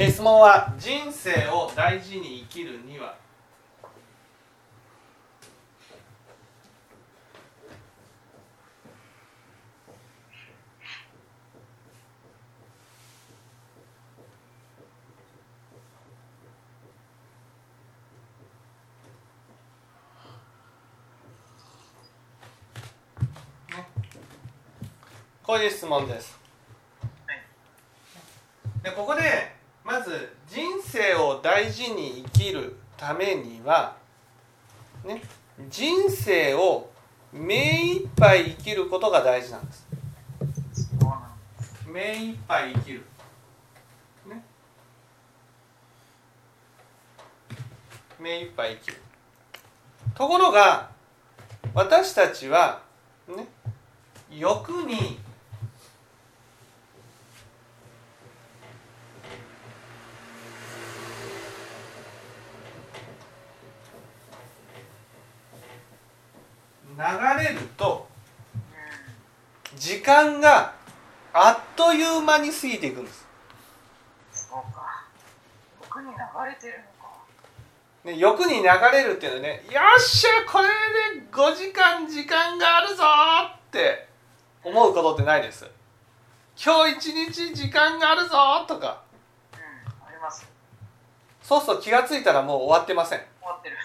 え質問は人生を大事に生きるにはこういう質問です。でここでまず人生を大事に生きるためには、ね、人生を目いっぱい生きることが大事なんです。目いっぱい生きる。ね。目いっぱい生きる。ところが私たちはね欲に流れると時間があっという間に過ぎていくんです。そうか。僕に流れてるのか。ね、欲に流れるっていうのはねよっしゃこれで5時間時間があるぞって思うことってないです。今日一日時間があるぞとか。うんあります。そうすると気がついたらもう終わってません。終わってる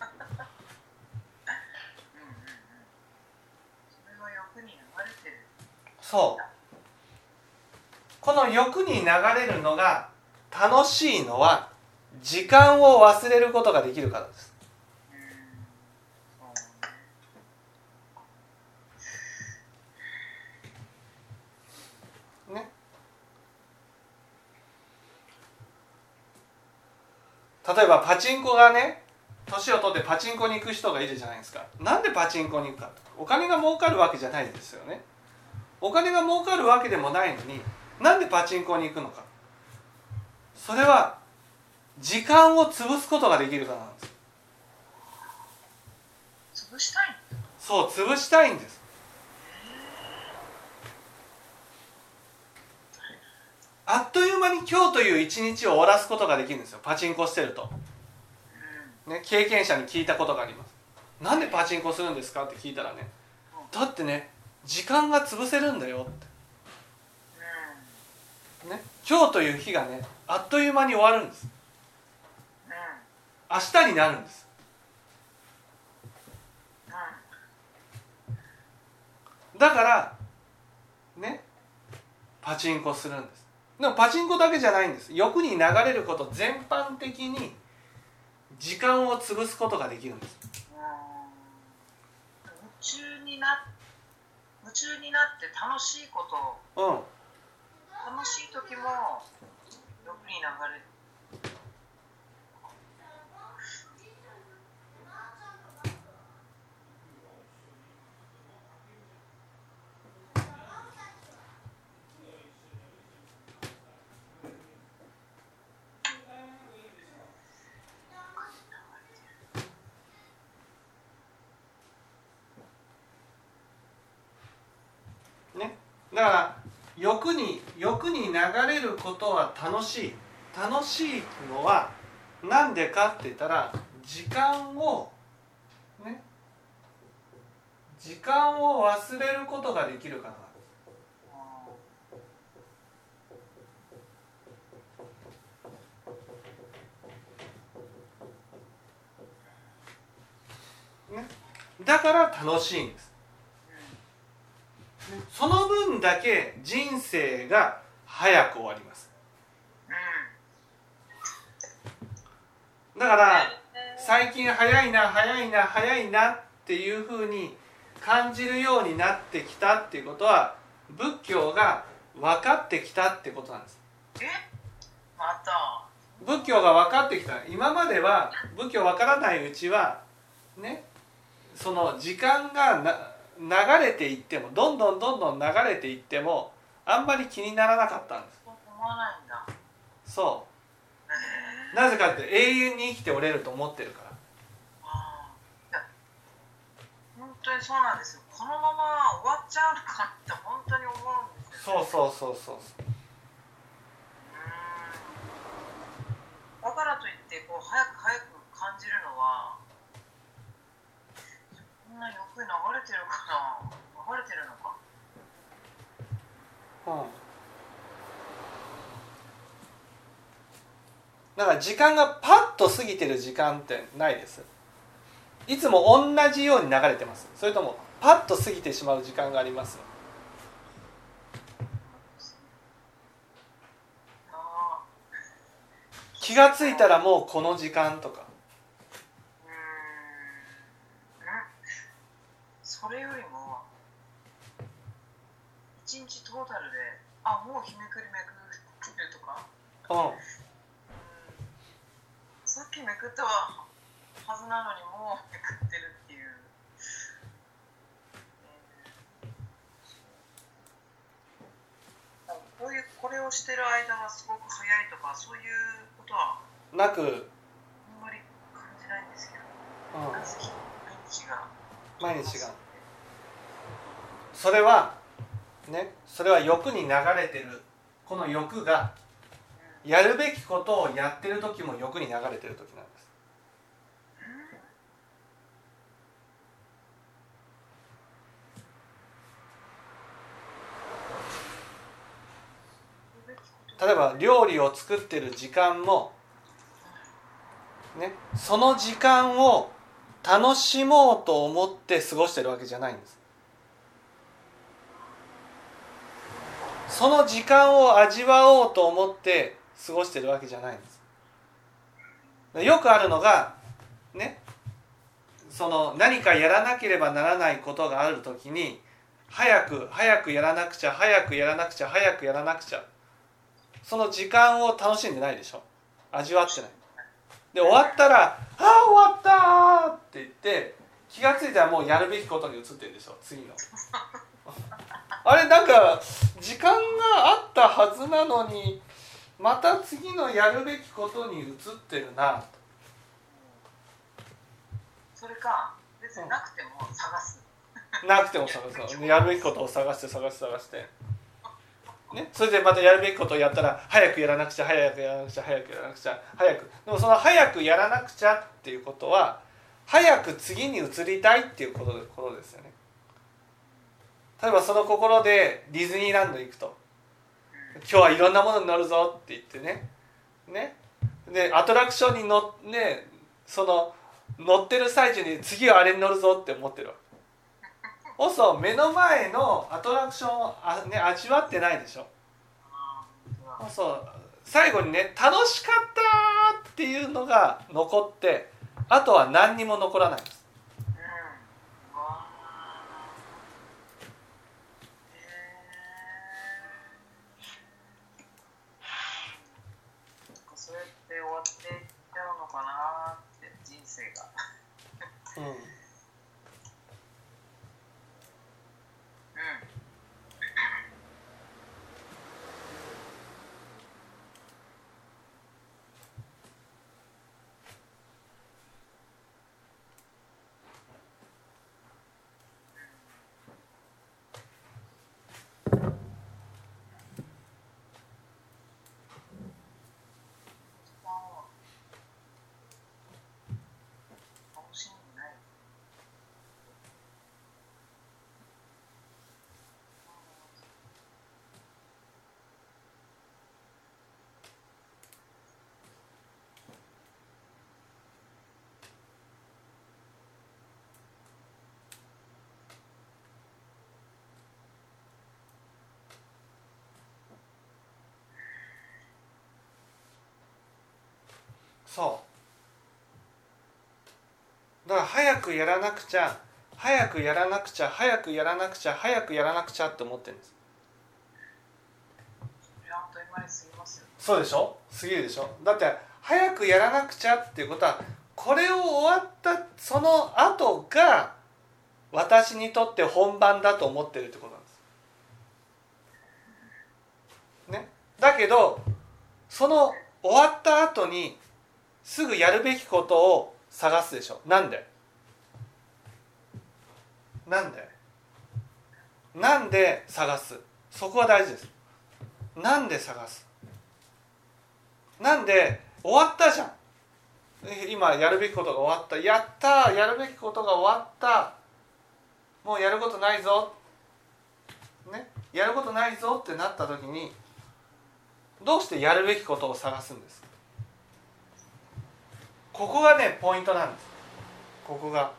うんうんうんそれは欲に流れてるそう。この欲に流れるのが楽しいのは時間を忘れることができるからです。ね。例えばパチンコがね年を取ってパチンコに行く人がいるじゃないですか。なんでパチンコに行くかお金が儲かるわけじゃないですよね。お金が儲かるわけでもないのになんでパチンコに行くのか。それは時間を潰すことができるからなんです。潰したいの？そう潰したいんです。あっという間に今日という一日を終わらすことができるんですよ。パチンコしてると、うんね、経験者に聞いたことがあります。なんでパチンコするんですかって聞いたらね。だってね時間が潰せるんだよっうてね。今日という日がねあっという間に終わるんです。明日になるんです。だからね。パチンコするんです。でもパチンコだけじゃないんです。欲に流れること全般的に時間を潰すことができるんです。夢中にな夢中になって楽しいこと。うん。楽しい時も欲に流れねだから欲に欲に流れることは楽しい。楽しいのはなんでかって言ったら時間をね時間を忘れることができるから。なんですね。だから楽しいんです。その分だけ人生が早く終わります。だから最近早いな早いな早いなっていうふうに感じるようになってきたっていうことは仏教が分かってきたってことなんです。え？また？仏教が分かってきた。今までは仏教分からないうちはねその時間がな流れていってもどんどんどんどん流れていってもあんまり気にならなかったんです。そう。なぜかって永遠に生きておれると思ってるから。本当にそうなんですよ。このまま終わっちゃうのかって本当に思うんですよそうそうそうそうう。ーん。こう早く早く感じるのはそんな欲流れてるかな流れてるのか。うんだから時間がパッと過ぎてる時間ってないです。いつも同じように流れてます。それともパッと過ぎてしまう時間があります。あ気がついたらもうこの時間とか。それよりも一日トータルであもう日めくりめくってるとか？うん。さっきめくったはずなのにもうめくってるっていう。えーこういうこれをしてる間はすごく早いとかそういうことは？なく、あんまり感じないんですけど、うん。毎日が。毎日が。それはね。それは欲に流れてる。この欲がやるべきことをやってる時も欲に流れてる時なんです。例えば料理を作ってる時間もねその時間を楽しもうと思って過ごしてるわけじゃないんです。その時間を味わおうと思って過ごしてるわけじゃないんです。よくあるのがねその何かやらなければならないことがある時に早く早くやらなくちゃ早くやらなくちゃ早くやらなくちゃ。その時間を楽しんでないでしょ。味わってない。で終わったら「ああ終わった!」って言って気が付いたらもうやるべきことに移ってるでしょ。次の。あれなんか時間があったはずなのにまた次のやるべきことに移ってるな。それか別になくても探す。なくても探す。やるべきことを探して探して探して。ね、それでまたやるべきことをやったら早くやらなくちゃ早くやらなくちゃ早くやらなくちゃ早く。でもその早くやらなくちゃっていうことは早く次に移りたいっていうことでことですよね例えばその心でディズニーランド行くと。今日はいろんなものに乗るぞって言ってね。ね。でアトラクションに乗っねその乗ってる最中に次はあれに乗るぞって思ってるわけ。そ目の前のアトラクションをあ、ね、味わってないでしょ。あー本当だそう。最後にね楽しかったっていうのが残ってあとは何にも残らないんですうん。わあ。へえ。なんかそれって終わっていっちゃうのかなって人生が。うんそう。だから早くやらなくちゃ早くやらなくちゃ早くやらなくちゃ早くやらなくちゃって思ってるんです。そうでしょ？過ぎるでしょ？だって早くやらなくちゃっていうことはこれを終わったその後が私にとって本番だと思ってるってことなんです。ね、だけどその終わった後にすぐやるべきことを探すでしょ。なんで？なんで？なんで探す？そこは大事です。なんで探す？なんで終わったじゃん。今やるべきことが終わった。やったやるべきことが終わった。もうやることないぞ。ね？やることないぞってなった時にどうしてやるべきことを探すんですここがねポイントなんです。ここが。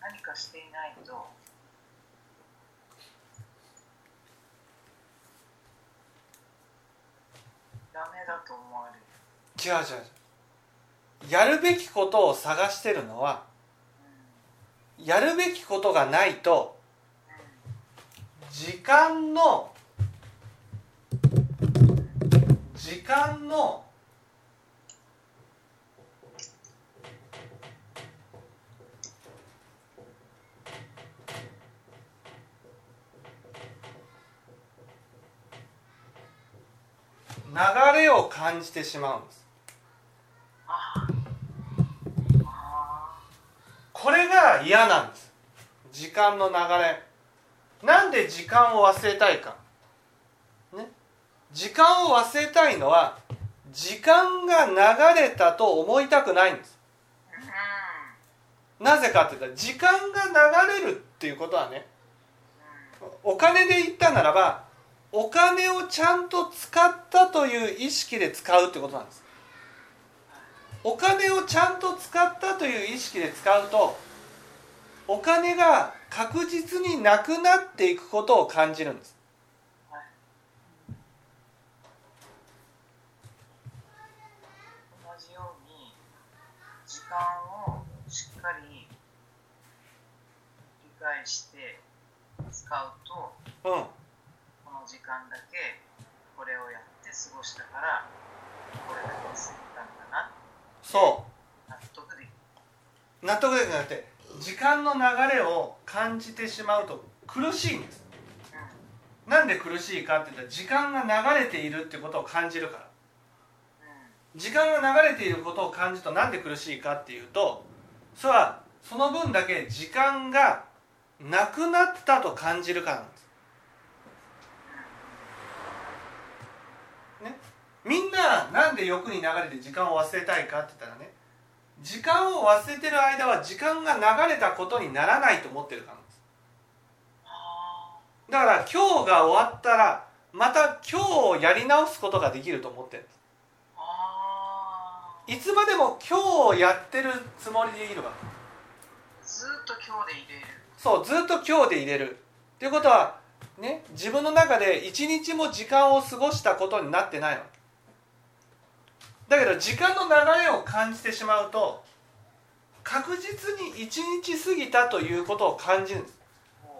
何かしていないと。ダメだと思われる。違う違うやるべきことを探してるのはやるべきことがないと時間の時間の流れを感じてしまうんです。これが嫌なんです。時間の流れ。なんで時間を忘れたいか。時間を忘れたいのは時間が流れたと思いたくないんです。うん。なぜかって言ったら時間が流れるっていうことはねお金で言ったならばお金をちゃんと使ったという意識で使うってことなんです。お金をちゃんと使ったという意識で使うとお金が確実になくなっていくことを感じるんです同じように時間をしっかり理解して使うとうん。この時間だけこれをやって過ごしたからこれだけ過ぎたんだなそ納得できる。う納得できなくて時間の流れを感じてしまうと苦しいんです。なんで苦しいかって言ったら時間が流れているってことを感じるから。うん時間が流れていることを感じるとなんで苦しいかっていうとそれはその分だけ時間がなくなったと感じるからなんです。ね、みんななんで欲に流れて時間を忘れたいかって言ったらね時間を忘れてる間は時間が流れたことにならないと思ってるからなんです。だから今日が終わったらまた今日をやり直すことができると思ってるんです。いつまでも今日をやってるつもりでいるわ。け。ずーっと今日で入れる。そうずっと今日で入れる。っていうことはね自分の中で一日も時間を過ごしたことになってないわ。けだけど時間の流れを感じてしまうと確実に一日過ぎたということを感じる。んです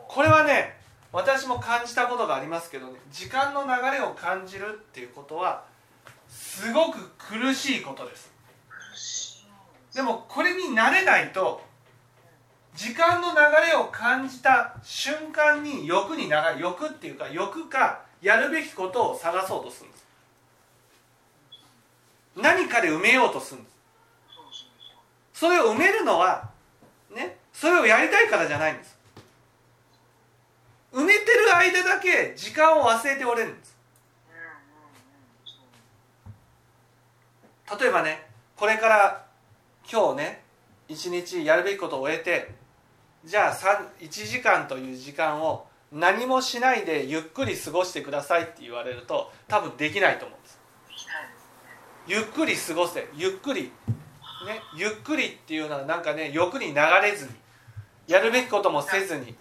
これはね私も感じたことがありますけどね時間の流れを感じるっていうことはすごく苦しいことですでもこれに慣れないと時間の流れを感じた瞬間に欲に流れ欲っていうか欲かやるべきことを探そうとする。んです何かで埋めようとする。んですそれを埋めるのはねそれをやりたいからじゃないんです。埋めてる間だけ時間を忘れておれるんです。例えばねこれから今日ね一日やるべきことを終えてじゃあ3 1時間という時間を何もしないでゆっくり過ごしてくださいって言われると多分できないと思うんです。ゆっくり過ごせゆっくりねゆっくりっていうのはなんかね欲に流れずにやるべきこともせずに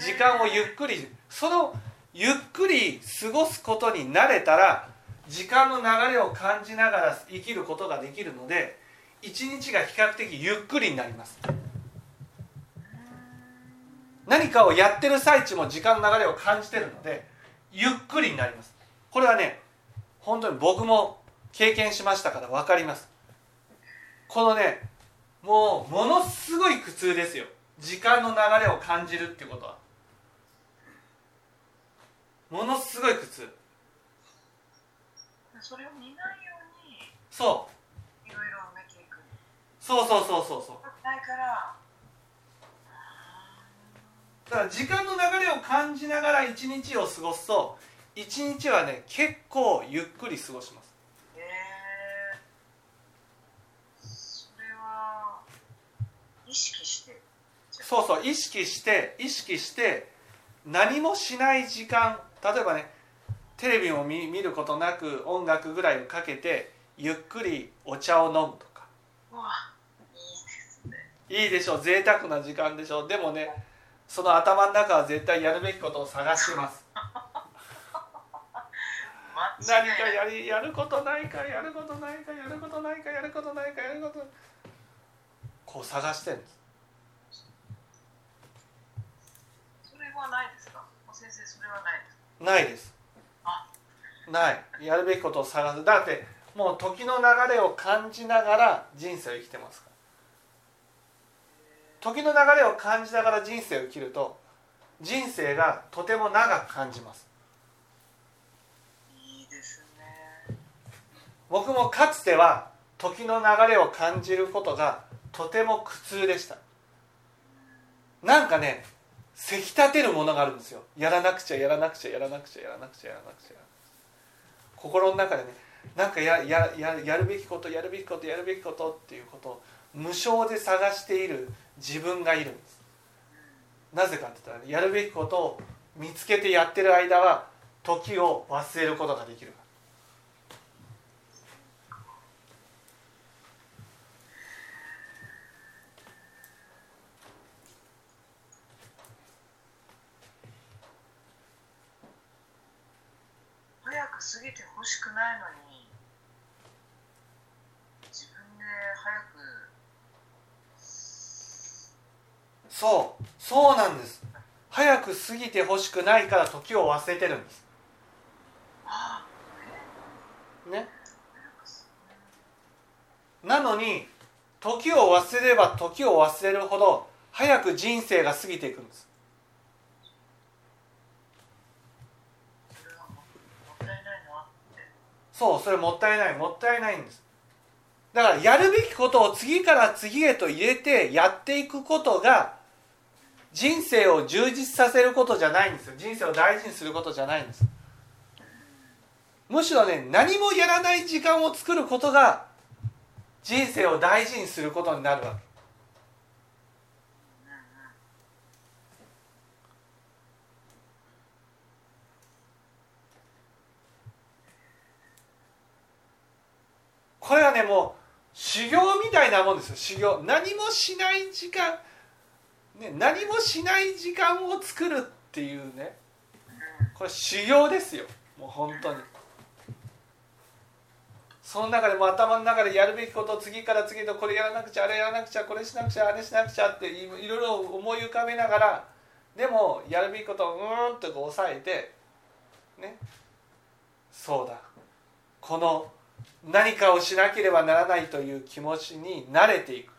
時間をゆっくりそのゆっくり過ごすことに慣れたら時間の流れを感じながら生きることができるので一日が比較的ゆっくりになります。何かをやってる最中も時間の流れを感じてるのでゆっくりになります。これはね本当に僕も経験しましたから分かります。このねもうものすごい苦痛ですよ。時間の流れを感じるっていうことは。ものすごい苦痛。それを見ないように。そういろいろ埋めていくそうそうそうそうそう。ないからだから時間の流れを感じながら一日を過ごすと一日はね結構ゆっくり過ごします。えー、それは意識して？そうそう意識して意識して何もしない時間例えばねテレビを見見ることなく音楽ぐらいをかけてゆっくりお茶を飲むとか。うわいいでしょう。贅沢な時間でしょう。でもねその頭の中は絶対やるべきことを探します。何かやりやることないかやることないかやることないかやることないかやることこう探してるんですそれはないですか？先生それはないですか？ないです。ない。やるべきことを探す。だってもう時の流れを感じながら人生を生きてますから時の流れを感じながら人生を生きると人生がとても長く感じます。いいですね。僕もかつては時の流れを感じることがとても苦痛でした。なんかねせき立てるものがあるんですよ。やらなくちゃやらなくちゃやらなくちゃやらなくちゃやらなくちゃやらなくちゃ。心の中でねなんかややややるべきことやるべきことやるべきことっていうことを無償で探している自分がいるんです。なぜかって言ったら、やるべきことを見つけてやってる間は時を忘れることができる早く過ぎてほしくないのに自分で早くそうそうなんです。早く過ぎてほしくないから時を忘れてるんです。あね。えなのに時を忘れれば時を忘れるほど早く人生が過ぎていくんです。そうそれもったいないもったいないんです。だからやるべきことを次から次へと入れてやっていくことが人生を充実させることじゃないんですよ。人生を大事にすることじゃないんです。むしろね何もやらない時間を作ることが人生を大事にすることになるわけ。これはねもう修行みたいなもんですよ。修行。何もしない時間、ね、何もしない時間を作るっていうねこれ修行ですよもう本当に。その中でも頭の中でやるべきことを次から次へとこれやらなくちゃあれやらなくちゃこれしなくちゃあれしなくちゃっていろいろ思い浮かべながらでもやるべきことをうんとこう抑えてねそうだ。この何かをしなければならないという気持ちに慣れていく。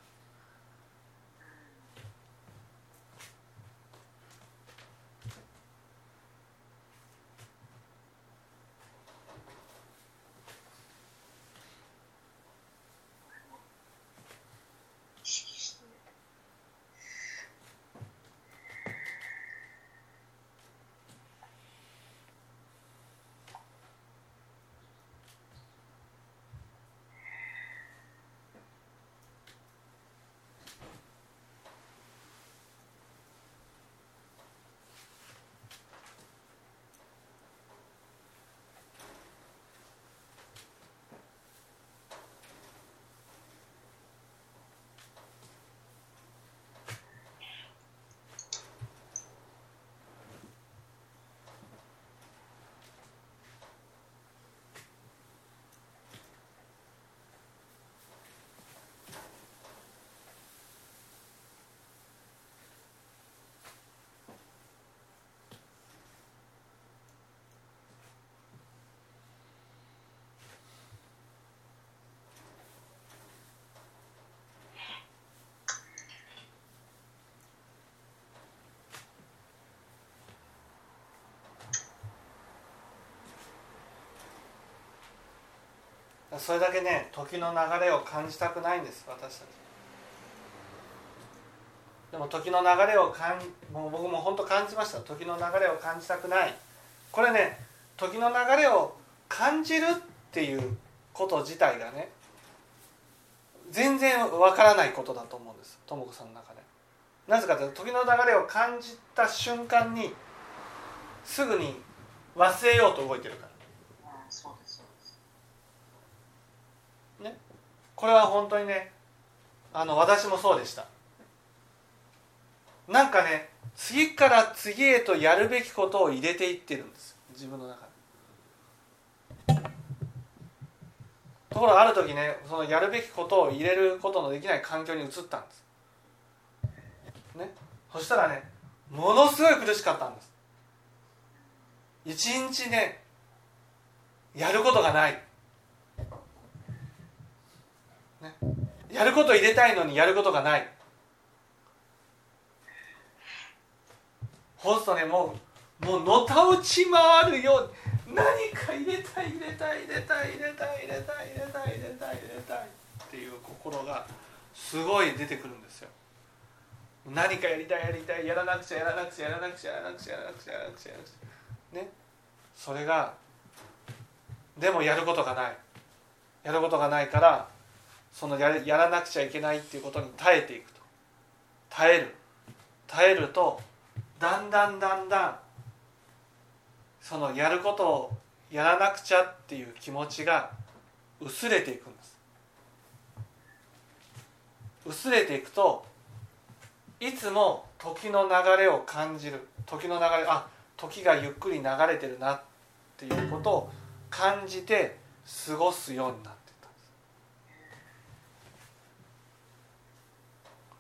それだけね時の流れを感じたくないんです私たちでも時の流れを感もう僕も本当感じました時の流れを感じたくないこれね時の流れを感じるっていうこと自体がね全然わからないことだと思うんですとも子さんの中で。なぜかというと時の流れを感じた瞬間にすぐに忘れようと動いてるから。そうですそうですね、これは本当にねあの私もそうでした。なんかね次から次へとやるべきことを入れていってるんです。自分の中で。ところがある時ねそのやるべきことを入れることのできない環境に移ったんです。ね。そしたらねものすごい苦しかったんです。一日ねやることがない、ね、やること入れたいのにやることがない。そうするとねもうもうのたうち回るように何か入れたい入れたい入れたい入れたい入れたい入れたい入れたい入れたいっていう心がすごい出てくるんですよ。何かやりたいやりたいやらなくちゃやらなくちゃやらなくちゃやらなくちゃやらなくちゃやらなくちゃやらなくちゃねそれがでもやることがないやることがないからそのややらなくちゃいけないっていうことに耐えていくと。耐える。耐えるとだんだんだんだんそのやることをやらなくちゃっていう気持ちが薄れていくんです。薄れていくといつも時の流れを感じる。時の流れあ時がゆっくり流れてるなっていうことを感じて過ごすようになってたんです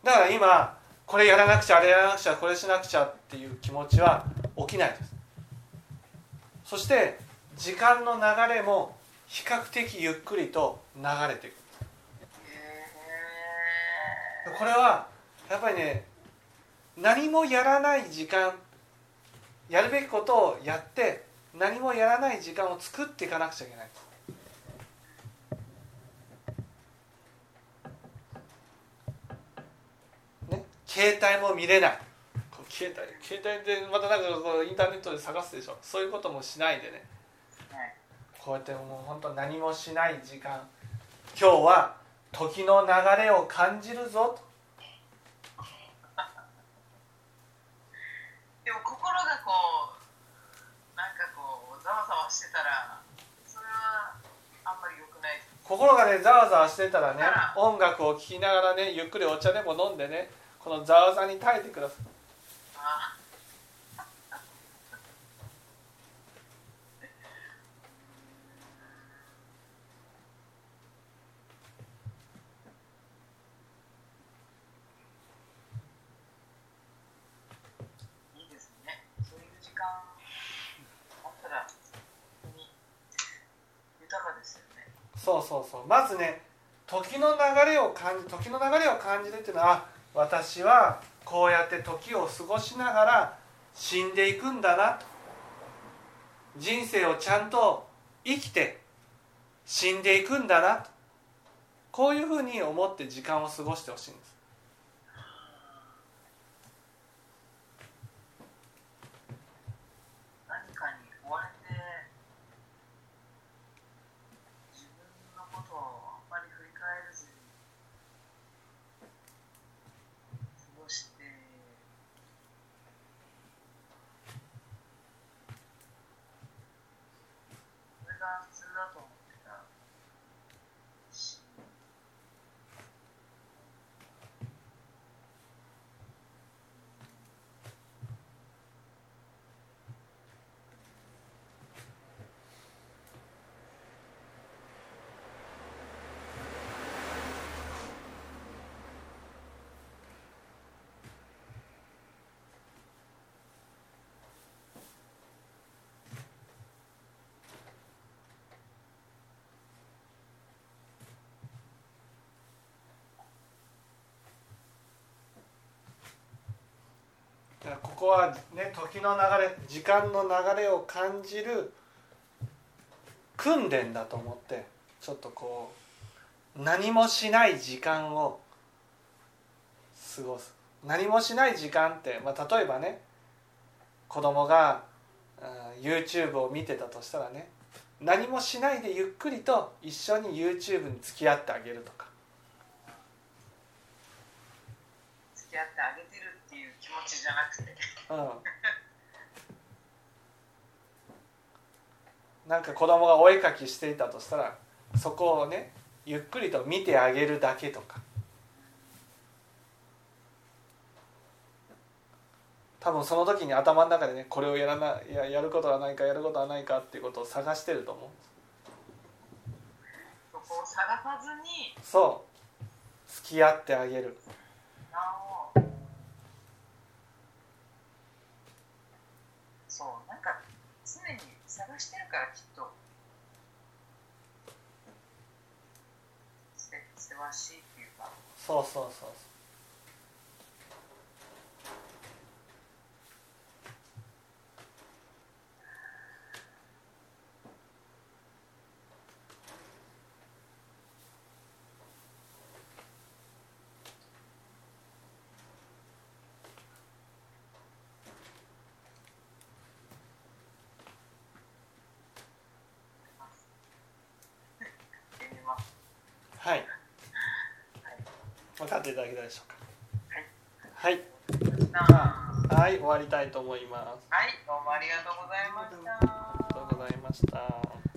だから今これやらなくちゃあれやらなくちゃこれしなくちゃっていう気持ちは起きないです。そして時間の流れも比較的ゆっくりと流れていく。これはやっぱりね何もやらない時間やるべきことをやって何もやらない時間を作っていかなくちゃいけないね携帯も見れない。携帯携帯でまたなんかこうインターネットで探すでしょ。そういうこともしないでね。こうやってもう本当何もしない時間。今日は時の流れを感じるぞと。でも心がこうなんかこうざわざわしてたらそれはあんまり良くない心がねざわざわしてたらね音楽を聴きながらねゆっくりお茶でも飲んでねこのざわざに耐えてください。あそうそうそう。まずね時の流れを感じ時の流れを感じるっていうのは私はこうやって時を過ごしながら死んでいくんだなと人生をちゃんと生きて死んでいくんだなとこういうふうに思って時間を過ごしてほしいんです。purple ここはね時の流れ時間の流れを感じる訓練だと思ってちょっとこう何もしない時間を過ごす。何もしない時間って、まあ、例えばね子供がうん YouTube を見てたとしたらね何もしないでゆっくりと一緒に YouTube に付き合ってあげるとか。付き合ってあげる。ゃなくて。うん。なんか子供がお絵描きしていたとしたらそこをねゆっくりと見てあげるだけとか。多分その時に頭の中でねこれをやらないややることはないかやることはないかっていうことを探してると思うそこを探さずに。そう。付き合ってあげる。なおそうなんか常に探してるからきっとせせわしいっていうか。そうそうそう はい分かっていただけたでしょうはい。かははい。はい。終わりたいと思います。い。どうもありがとうございました。ありがとうございました